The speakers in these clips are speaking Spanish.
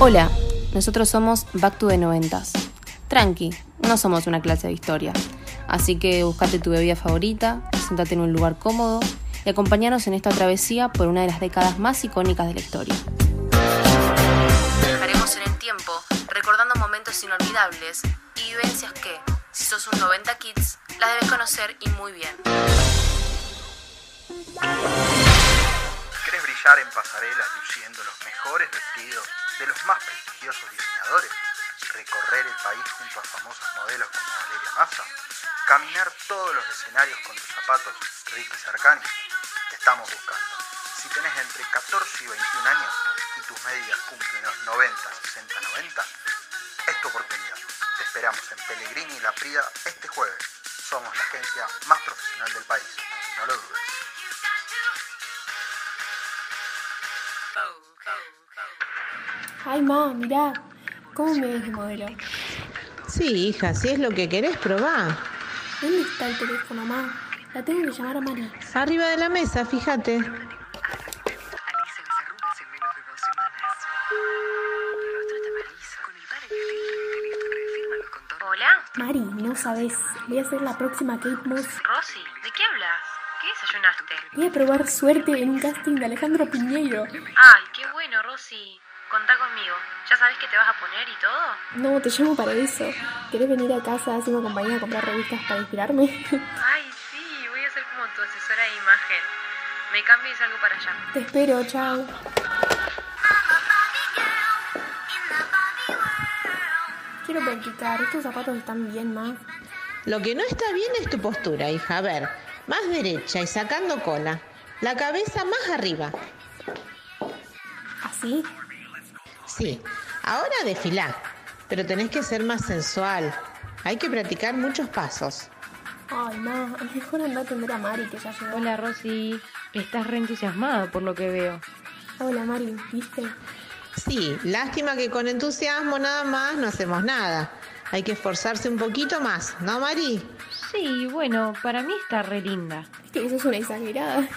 Hola, nosotros somos Back to the 90s. Tranqui, no somos una clase de historia. Así que buscate tu bebida favorita, sentate en un lugar cómodo y acompáñanos en esta travesía por una de las décadas más icónicas de la historia. Viajaremos en el tiempo, recordando momentos inolvidables y vivencias que, si sos un 90 kids, las debes conocer y muy bien. ¿Querés brillar en pasarelas luciendo los mejores vestidos de los más prestigiosos diseñadores? ¿Recorrer el país junto a famosos modelos como Valeria Massa? ¿Caminar todos los escenarios con tus zapatos Ricky Sarkani? Te estamos buscando. Si tenés entre 14 y 21 años y tus medidas cumplen los 90, 60, 90, es tu oportunidad. Te esperamos en Pellegrini y La Prida este jueves. Somos la agencia más profesional del país. No lo dudes. Ay, ma, mirá. ¿Cómo me ves de modelo? Sí, hija, si es lo que querés, probá. ¿Dónde está el teléfono, ma? La tengo que llamar a Mari. Arriba de la mesa, fíjate. Hola, Mari, no sabes. Voy a ser la próxima Kate Moss. Rosy, ¿de qué hablas? ¿Qué desayunaste? Voy a probar suerte en un casting de Alejandro Piñeiro. Ay, qué bueno, Rosy. Contá conmigo. ¿Ya sabés qué te vas a poner y todo? No, te llamo para eso. ¿Querés venir a casa, hacerme compañía a comprar revistas para inspirarme? Ay, sí, voy a ser como tu asesora de imagen. Me cambio y salgo para allá. Te espero, chao. Quiero practicar. Estos zapatos están bien más. Lo que no está bien es tu postura, hija. A ver, más derecha y sacando cola. La cabeza más arriba. ¿Así? Sí, ahora desfilá. Pero tenés que ser más sensual. Hay que practicar muchos pasos. Ay, ma, mejor anda a atender a Mari que ya llegó. Hola Rosy, estás re entusiasmada por lo que veo. Hola, Mari, ¿viste? Sí, lástima que con entusiasmo nada más no hacemos nada. Hay que esforzarse un poquito más, ¿no, Mari? Sí, bueno, para mí está re linda. Es que eso es una exagerada.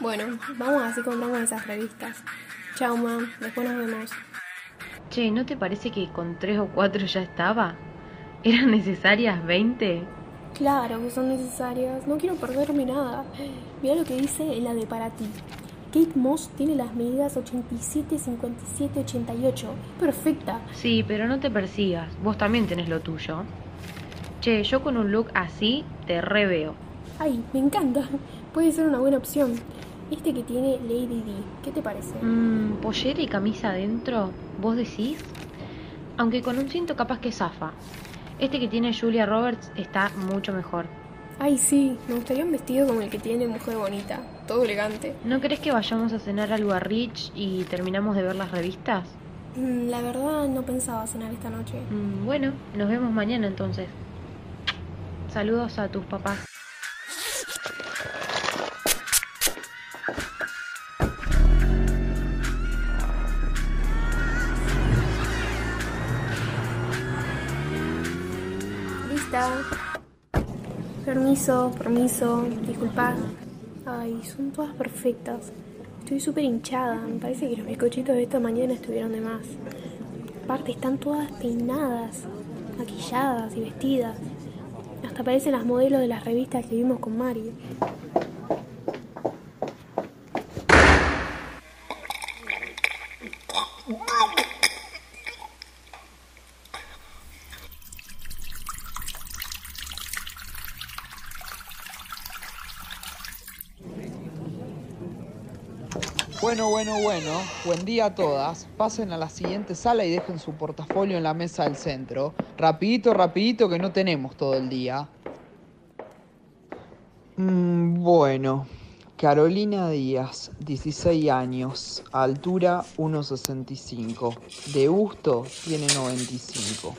Bueno, vamos así compramos esas revistas. Chao, ma. Después nos vemos. Che, ¿no te parece que con tres o cuatro ya estaba? ¿Eran necesarias 20? Claro que son necesarias. No quiero perderme nada. Mira lo que dice en la de para ti. Kate Moss tiene las medidas 87, 57, 88. Es perfecta. Sí, pero no te persigas, vos también tenés lo tuyo. Che, yo con un look así te re veo. Ay, me encanta. Puede ser una buena opción. Este que tiene Lady D. ¿Qué te parece? Mmm, pollera y camisa adentro, ¿vos decís? Aunque con un cinto capaz que zafa. Este que tiene Julia Roberts está mucho mejor. Ay, sí. Me gustaría un vestido como el que tiene Mujer Bonita. Todo elegante. ¿No crees que vayamos a cenar algo a Rich y terminamos de ver las revistas? Mm, La verdad, no pensaba cenar esta noche. Mm, bueno, nos vemos mañana entonces. Saludos a tus papás. Permiso, permiso, disculpad. Ay, son todas perfectas. Estoy súper hinchada. Me parece que los bizcochitos de esta mañana estuvieron de más. Aparte, están todas peinadas, maquilladas y vestidas. Hasta parecen las modelos de las revistas que vimos con Mari. Bueno, bueno, bueno. Buen día a todas. Pasen a la siguiente sala y dejen su portafolio en la mesa del centro. Rapidito, rapidito, que no tenemos todo el día. Mm, bueno. Carolina Díaz, 16 años, altura 1,65. De gusto tiene 95.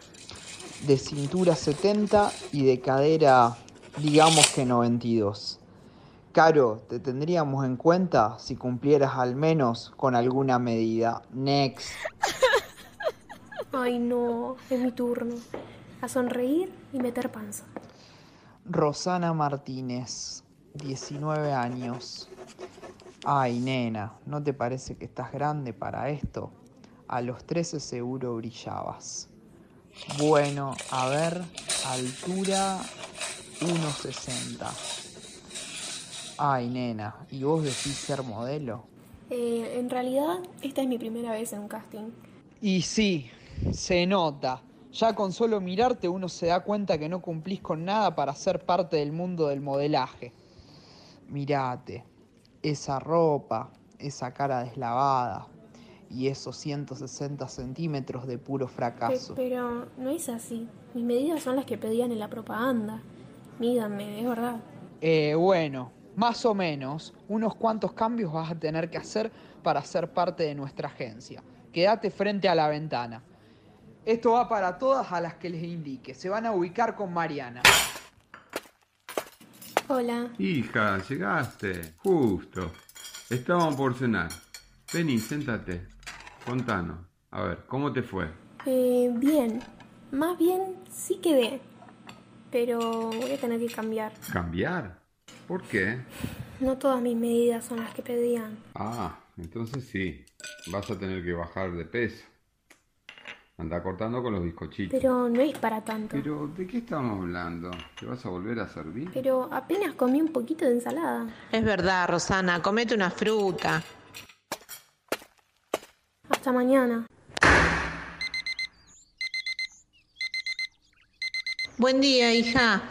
De cintura 70 y de cadera, digamos que 92. Caro, te tendríamos en cuenta si cumplieras al menos con alguna medida. Next. Ay, no, es mi turno. A sonreír y meter panza. Rosana Martínez, 19 años. Ay, nena, ¿no te parece que estás grande para esto? A los 13 seguro brillabas. Bueno, a ver, altura 1,60. Ay, nena, ¿y vos decís ser modelo? Eh, en realidad, esta es mi primera vez en un casting. Y sí, se nota. Ya con solo mirarte uno se da cuenta que no cumplís con nada para ser parte del mundo del modelaje. Mirate, esa ropa, esa cara deslavada y esos 160 centímetros de puro Pe- fracaso. pero no es así. Mis medidas son las que pedían en la propaganda. Mídanme, es verdad. Eh, bueno, más o menos, unos cuantos cambios vas a tener que hacer para ser parte de nuestra agencia. Quédate frente a la ventana. Esto va para todas a las que les indique. Se van a ubicar con Mariana. Hola. Hija, llegaste. Justo. Estaban por cenar. Vení, séntate. Contanos. A ver, ¿cómo te fue? Eh, bien. Más bien sí quedé. Pero voy a tener que cambiar. ¿Cambiar? ¿Por qué? No todas mis medidas son las que pedían. Ah, entonces sí. Vas a tener que bajar de peso. Anda cortando con los bizcochitos. Pero no es para tanto. Pero, ¿de qué estamos hablando? ¿Te vas a volver a servir? Pero apenas comí un poquito de ensalada. Es verdad, Rosana, comete una fruta. Hasta mañana. Buen día, hija.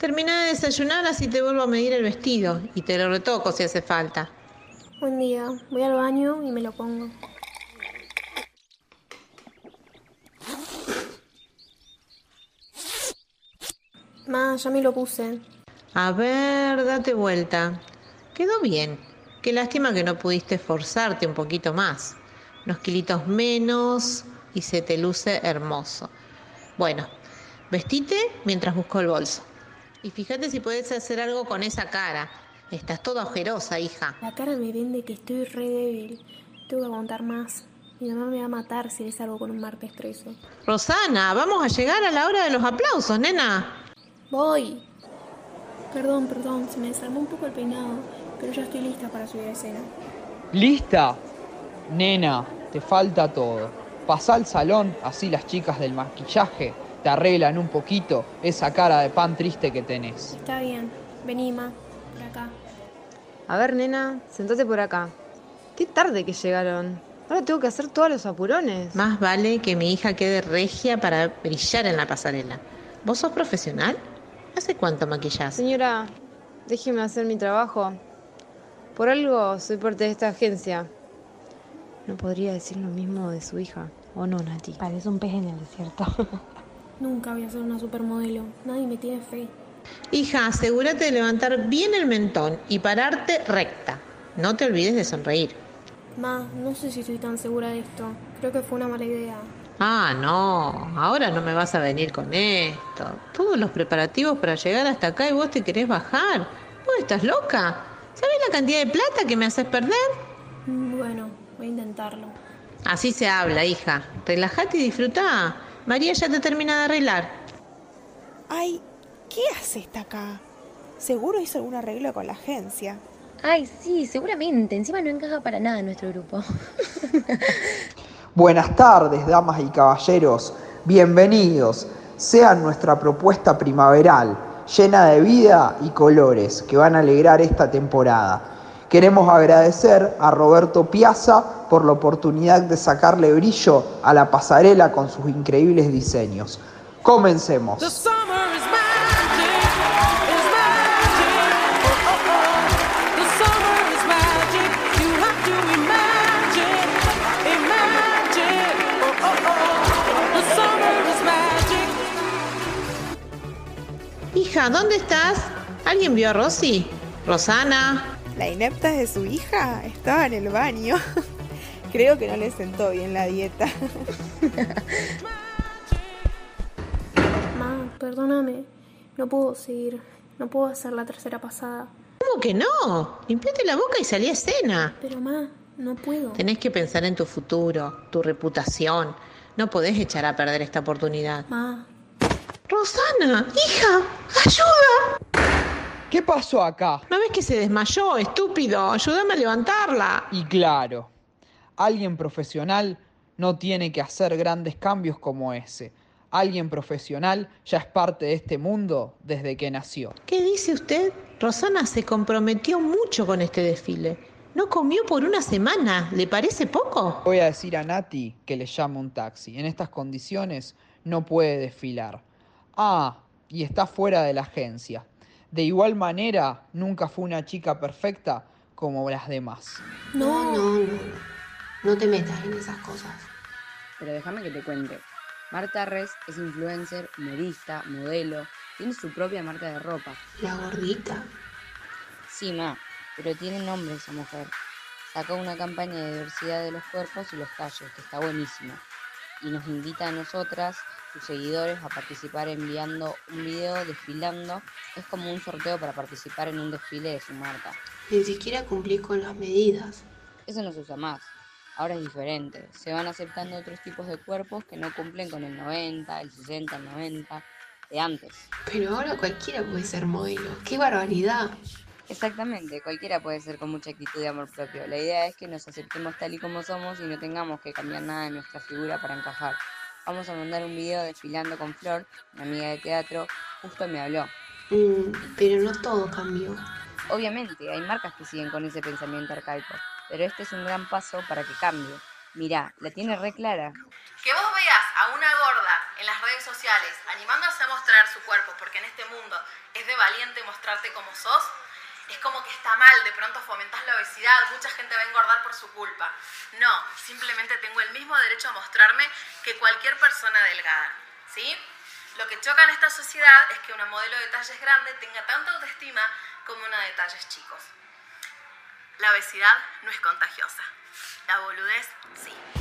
Terminá de desayunar así te vuelvo a medir el vestido y te lo retoco si hace falta. Buen día. Voy al baño y me lo pongo. Ma, ya me lo puse. A ver, date vuelta. Quedó bien. Qué lástima que no pudiste esforzarte un poquito más. Unos kilitos menos y se te luce hermoso. Bueno, vestite mientras busco el bolso. Y fíjate si puedes hacer algo con esa cara. Estás toda ojerosa, hija. La cara me vende que estoy re débil. Tengo que aguantar más. Mi mamá me va a matar si le salgo con un martes 13. Rosana, vamos a llegar a la hora de los aplausos, nena. Voy. Perdón, perdón, se me desarmó un poco el peinado, pero ya estoy lista para subir a escena. ¿Lista? Nena, te falta todo. Pasá al salón, así las chicas del maquillaje te arreglan un poquito esa cara de pan triste que tenés. Está bien. Vení, ma. Por acá. A ver, nena, sentate por acá. Qué tarde que llegaron. Ahora tengo que hacer todos los apurones. Más vale que mi hija quede regia para brillar en la pasarela. ¿Vos sos profesional? ¿Hace cuánto maquillás? Señora, déjeme hacer mi trabajo. Por algo soy parte de esta agencia. No podría decir lo mismo de su hija, ¿o no, Nati? Parece un pez en el desierto. Nunca voy a ser una supermodelo. Nadie me tiene fe. Hija, asegúrate de levantar bien el mentón y pararte recta. No te olvides de sonreír. Ma, no sé si estoy tan segura de esto. Creo que fue una mala idea. Ah, no, ahora no me vas a venir con esto. Todos los preparativos para llegar hasta acá y vos te querés bajar. ¿Vos estás loca? ¿Sabés la cantidad de plata que me haces perder? Bueno, voy a intentarlo. Así se habla, hija. Relájate y disfrutá. María ya te termina de arreglar. Ay, ¿qué hace esta acá? Seguro hizo algún arreglo con la agencia. Ay, sí, seguramente. Encima no encaja para nada en nuestro grupo. Buenas tardes, damas y caballeros. Bienvenidos. Sean nuestra propuesta primaveral, llena de vida y colores, que van a alegrar esta temporada. Queremos agradecer a Roberto Piazza por la oportunidad de sacarle brillo a la pasarela con sus increíbles diseños. Comencemos. Hija, ¿dónde estás? ¿Alguien vio a Rosy? Rosana. La inepta de su hija estaba en el baño. Creo que no le sentó bien la dieta. Ma, perdóname. No puedo seguir. No puedo hacer la tercera pasada. ¿Cómo que no? Limpiate la boca y salí a escena. Pero ma, no puedo. Tenés que pensar en tu futuro, tu reputación. No podés echar a perder esta oportunidad. Ma, Rosana, hija, ayuda. ¿Qué pasó acá? ¿No ves que se desmayó, estúpido? Ayúdame a levantarla. Y claro, alguien profesional no tiene que hacer grandes cambios como ese. Alguien profesional ya es parte de este mundo desde que nació. ¿Qué dice usted? Rosana se comprometió mucho con este desfile. No comió por una semana. ¿Le parece poco? Voy a decir a Nati que le llame un taxi. En estas condiciones no puede desfilar. Ah, y está fuera de la agencia. De igual manera, nunca fue una chica perfecta como las demás. No, no, no. No te metas en esas cosas. Pero déjame que te cuente. Marta Res es influencer, modista, modelo, tiene su propia marca de ropa. La gordita. Sí, ma, pero tiene nombre esa mujer. Sacó una campaña de diversidad de los cuerpos y los tallos, que está buenísima. Y nos invita a nosotras, sus seguidores, a participar enviando un video desfilando. Es como un sorteo para participar en un desfile de su marca. Ni siquiera cumplís con las medidas. Eso no se usa más. Ahora es diferente. Se van aceptando otros tipos de cuerpos que no cumplen con el 90, el 60, el 90 de antes. Pero ahora cualquiera puede ser modelo. ¡Qué barbaridad! Exactamente, cualquiera puede ser con mucha actitud de amor propio. La idea es que nos aceptemos tal y como somos y no tengamos que cambiar nada de nuestra figura para encajar. Vamos a mandar un video desfilando con Flor, mi amiga de teatro, justo me habló. Mm, pero no todo cambió. Obviamente, hay marcas que siguen con ese pensamiento arcaico, pero este es un gran paso para que cambie. Mirá, la tiene re clara. Que vos veas a una gorda en las redes sociales animándose a mostrar su cuerpo, porque en este mundo es de valiente mostrarte como sos, es como que está mal, de pronto fomentás la obesidad, mucha gente va a engordar por su culpa. No, simplemente tengo el mismo derecho a mostrarme que cualquier persona delgada, ¿sí? Lo que choca en esta sociedad es que una modelo de talles grande tenga tanta autoestima como una de talles chicos. La obesidad no es contagiosa, la boludez sí.